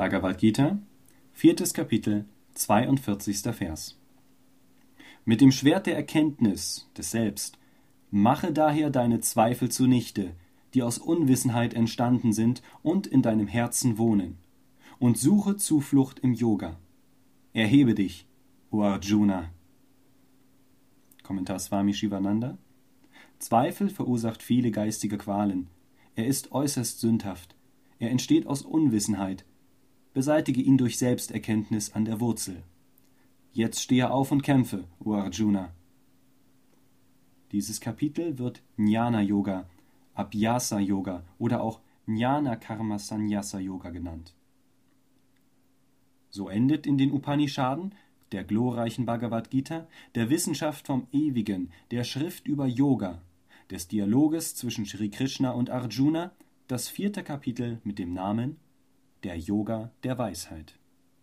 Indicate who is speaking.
Speaker 1: Bhagavad Gita, viertes Kapitel, 42. Vers. Mit dem Schwert der Erkenntnis des Selbst mache daher deine Zweifel zunichte, die aus Unwissenheit entstanden sind und in deinem Herzen wohnen, und suche Zuflucht im Yoga. Erhebe dich, O Arjuna. Kommentar Swami Shivananda. Zweifel verursacht viele geistige Qualen. Er ist äußerst sündhaft. Er entsteht aus Unwissenheit. Beseitige ihn durch Selbsterkenntnis an der Wurzel. Jetzt stehe auf und kämpfe, O Arjuna. Dieses Kapitel wird Jnana Yoga, Abhyasa Yoga oder auch Jnana Karma Sannyasa Yoga genannt. So endet in den Upanishaden, der glorreichen Bhagavad Gita, der Wissenschaft vom Ewigen, der Schrift über Yoga, des Dialoges zwischen Sri Krishna und Arjuna, das vierte Kapitel mit dem Namen Der Yoga der Weisheit.